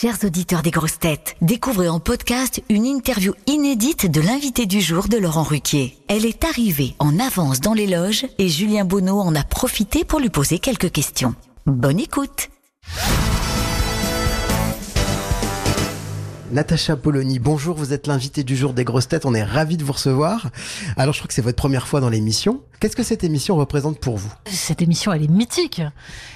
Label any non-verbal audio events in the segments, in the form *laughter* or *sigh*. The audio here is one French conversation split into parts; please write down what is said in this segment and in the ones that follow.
Chers auditeurs des grosses têtes, découvrez en podcast une interview inédite de l'invité du jour de Laurent Ruquier. Elle est arrivée en avance dans les loges et Julien Bonneau en a profité pour lui poser quelques questions. Bonne écoute Natacha Polony, bonjour, vous êtes l'invité du jour des grosses têtes, on est ravi de vous recevoir. Alors je crois que c'est votre première fois dans l'émission. Qu'est-ce que cette émission représente pour vous? Cette émission, elle est mythique.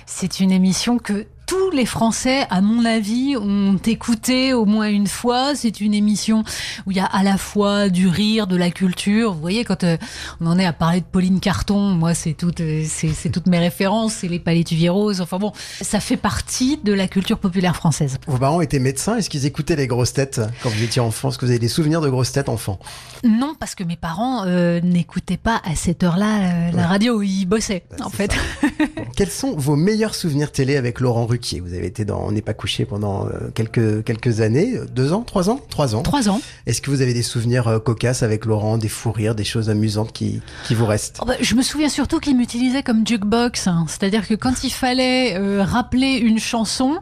C'est une émission que tous les Français, à mon avis, ont écouté au moins une fois. C'est une émission où il y a à la fois du rire, de la culture. Vous voyez, quand euh, on en est à parler de Pauline Carton, moi, c'est toutes, euh, c'est toutes mes références, c'est les Palétuviers roses. Enfin bon, ça fait partie de la culture populaire française. Vos parents étaient médecins. Est-ce qu'ils écoutaient les grosses têtes quand vous étiez enfant? Est-ce que vous avez des souvenirs de grosses têtes enfant Non, parce que mes parents euh, n'écoutaient pas à cette heure-là la radio. Ils bossaient, en fait. *laughs* Quels sont vos meilleurs souvenirs télé avec Laurent Ruquier Vous avez été dans On n'est pas couché pendant euh, quelques, quelques années, deux ans, trois ans? Trois ans. Trois ans. Est-ce que vous avez des souvenirs euh, cocasses avec Laurent, des fous rires, des choses amusantes qui, qui vous restent? Oh bah, Je me souviens surtout qu'il m'utilisait comme jukebox. Hein. C'est-à-dire que quand il fallait euh, rappeler une chanson,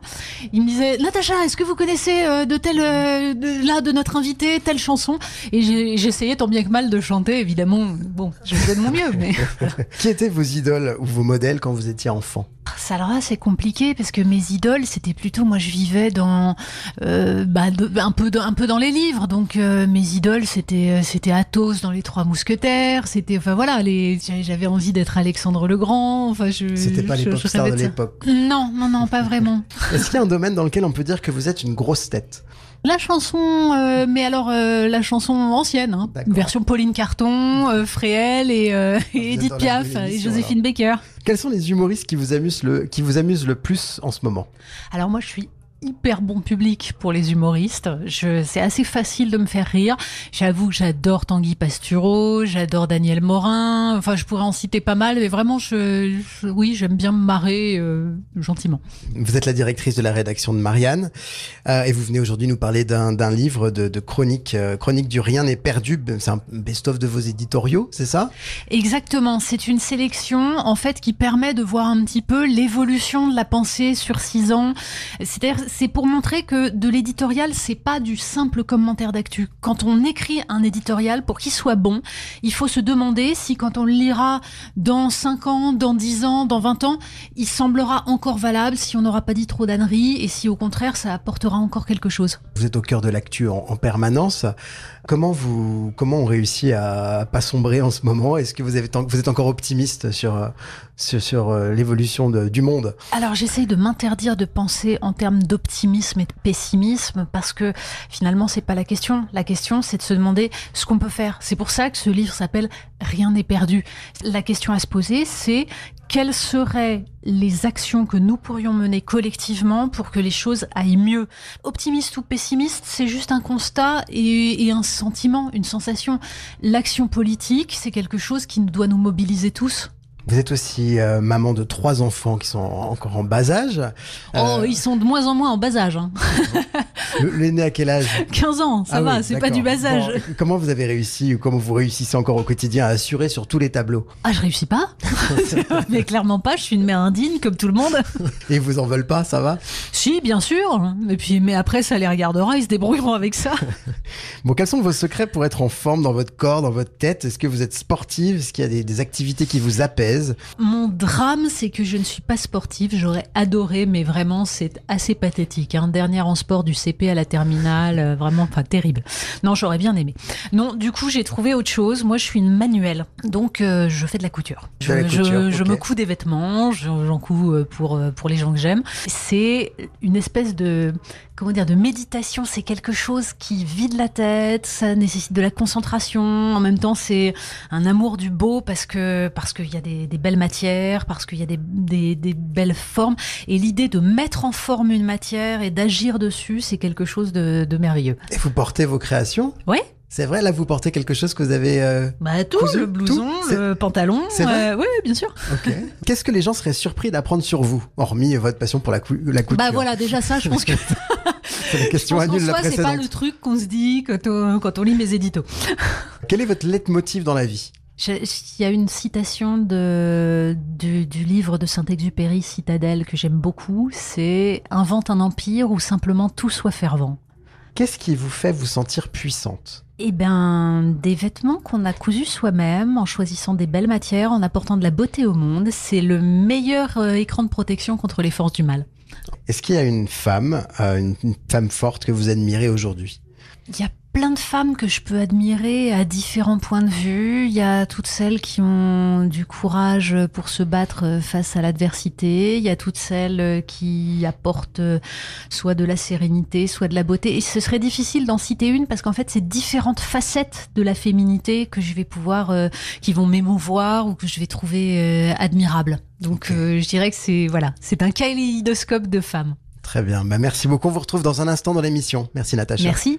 il me disait Natacha, est-ce que vous connaissez de telle, de, là, de notre invité, telle chanson? Et j'essayais tant bien que mal de chanter, évidemment. Bon, je faisais de mon mieux, mais. *laughs* qui étaient vos idoles ou vos modèles quand vous étiez enfant? Ça alors là c'est compliqué parce que mes idoles c'était plutôt moi je vivais dans euh, bah, un peu un peu dans les livres. Donc euh, mes idoles c'était euh, c'était Athos dans les Trois Mousquetaires c'était enfin voilà les j'avais envie d'être Alexandre le Grand enfin je c'était pas l'époque star de l'époque. Non non non pas vraiment. *laughs* Est-ce qu'il y a un domaine dans lequel on peut dire que vous êtes une grosse tête? La chanson, euh, mais alors euh, la chanson ancienne, hein. version Pauline Carton, euh, Fréhel et, et Edith Piaf et Joséphine Baker. Quels sont les humoristes qui vous amusent le, qui vous amusent le plus en ce moment? Alors moi, je suis hyper bon public pour les humoristes. Je, c'est assez facile de me faire rire. J'avoue que j'adore Tanguy Pastureau, j'adore Daniel Morin. Enfin, je pourrais en citer pas mal, mais vraiment, je, oui, j'aime bien me marrer euh, gentiment. Vous êtes la directrice de la rédaction de Marianne euh, et vous venez aujourd'hui nous parler d'un, d'un livre de, de chronique, euh, chronique du rien n'est perdu. C'est un best-of de vos éditoriaux, c'est ça? Exactement. C'est une sélection en fait qui permet de voir un petit peu l'évolution de la pensée sur six ans. C'est-à-dire c'est pour montrer que de l'éditorial, c'est pas du simple commentaire d'actu. Quand on écrit un éditorial, pour qu'il soit bon, il faut se demander si quand on le lira dans 5 ans, dans 10 ans, dans 20 ans, il semblera encore valable, si on n'aura pas dit trop d'âneries et si au contraire ça apportera encore quelque chose. Vous êtes au cœur de l'actu en, permanence. Comment vous, comment on réussit à pas sombrer en ce moment? Est-ce que vous, êtes encore optimiste sur, sur, sur euh, l'évolution du monde? Alors j'essaye de m'interdire de penser en termes d'optimisme et de pessimisme parce que finalement c'est pas la question. La question c'est de se demander ce qu'on peut faire. C'est pour ça que ce livre s'appelle Rien n'est perdu. La question à se poser c'est quelles seraient les actions que nous pourrions mener collectivement pour que les choses aillent mieux? Optimiste ou pessimiste, c'est juste un constat et, un sentiment, une sensation. L'action politique, c'est quelque chose qui doit nous mobiliser tous. Vous êtes aussi euh, maman de trois enfants qui sont encore en bas âge. Oh, euh, ils sont de moins en moins en bas âge. Hein. *laughs* L'aîné à quel âge? 15 ans, ça ah va, c'est pas du bas âge. comment vous avez réussi ou comment vous réussissez encore au quotidien à assurer sur tous les tableaux? Ah, je réussis pas *laughs* Mais clairement pas, je suis une mère indigne comme tout le monde. Et vous en veulent pas, ça va? Si, bien sûr. Et puis, mais après, ça les regardera, ils se débrouilleront avec ça. *laughs* bon, quels sont vos secrets pour être en forme dans votre corps, dans votre tête? Est-ce que vous êtes sportive? Est-ce qu'il y a des activités qui vous apaisent? Mon drame, c'est que je ne suis pas sportive. J'aurais adoré, mais vraiment, c'est assez pathétique. Hein. Dernière en sport du CP à la terminale, euh, vraiment, enfin, terrible. Non, j'aurais bien aimé. Non, du coup, j'ai trouvé autre chose. Moi, je suis une manuelle, donc euh, je fais de la couture. Je, me couds des vêtements, j'en couds euh, pour pour les gens que j'aime. C'est une espèce de comment dire de méditation. C'est quelque chose qui vide la tête. Ça nécessite de la concentration. En même temps, c'est un amour du beau parce que parce qu'il y a des des, belles matières, parce qu'il y a des, des, belles formes. Et l'idée de mettre en forme une matière et d'agir dessus, c'est quelque chose de, merveilleux. Et vous portez vos créations? Oui. C'est vrai, là, vous portez quelque chose que vous avez. Euh, bah, tout, le blouson, le pantalon. C'est vrai. Euh, oui, bien sûr. *laughs* Qu'est-ce que les gens seraient surpris d'apprendre sur vous, hormis votre passion pour la, la couture Bah voilà, déjà ça, je pense que. *laughs* c'est la question annule la C'est pas le truc qu'on se dit quand on, quand on lit mes éditos. *laughs* Quel est votre leitmotiv dans la vie? Il y a une citation de, du, du livre de Saint-Exupéry, Citadelle, que j'aime beaucoup. C'est Invente un empire où simplement tout soit fervent. Qu'est-ce qui vous fait vous sentir puissante? Eh bien, des vêtements qu'on a cousus soi-même, en choisissant des belles matières, en apportant de la beauté au monde, c'est le meilleur euh, écran de protection contre les forces du mal. Est-ce qu'il y a une femme, euh, une, une femme forte que vous admirez aujourd'hui? Il y a plein de femmes que je peux admirer à différents points de vue. Il y a toutes celles qui ont du courage pour se battre face à l'adversité. Il y a toutes celles qui apportent soit de la sérénité, soit de la beauté. Et ce serait difficile d'en citer une parce qu'en fait, c'est différentes facettes de la féminité que je vais pouvoir, euh, qui vont m'émouvoir ou que je vais trouver euh, admirables. Donc, euh, je dirais que c'est voilà, c'est un kaléidoscope de femmes. Très bien. Bah, merci beaucoup. On vous retrouve dans un instant dans l'émission. Merci Natacha. Merci.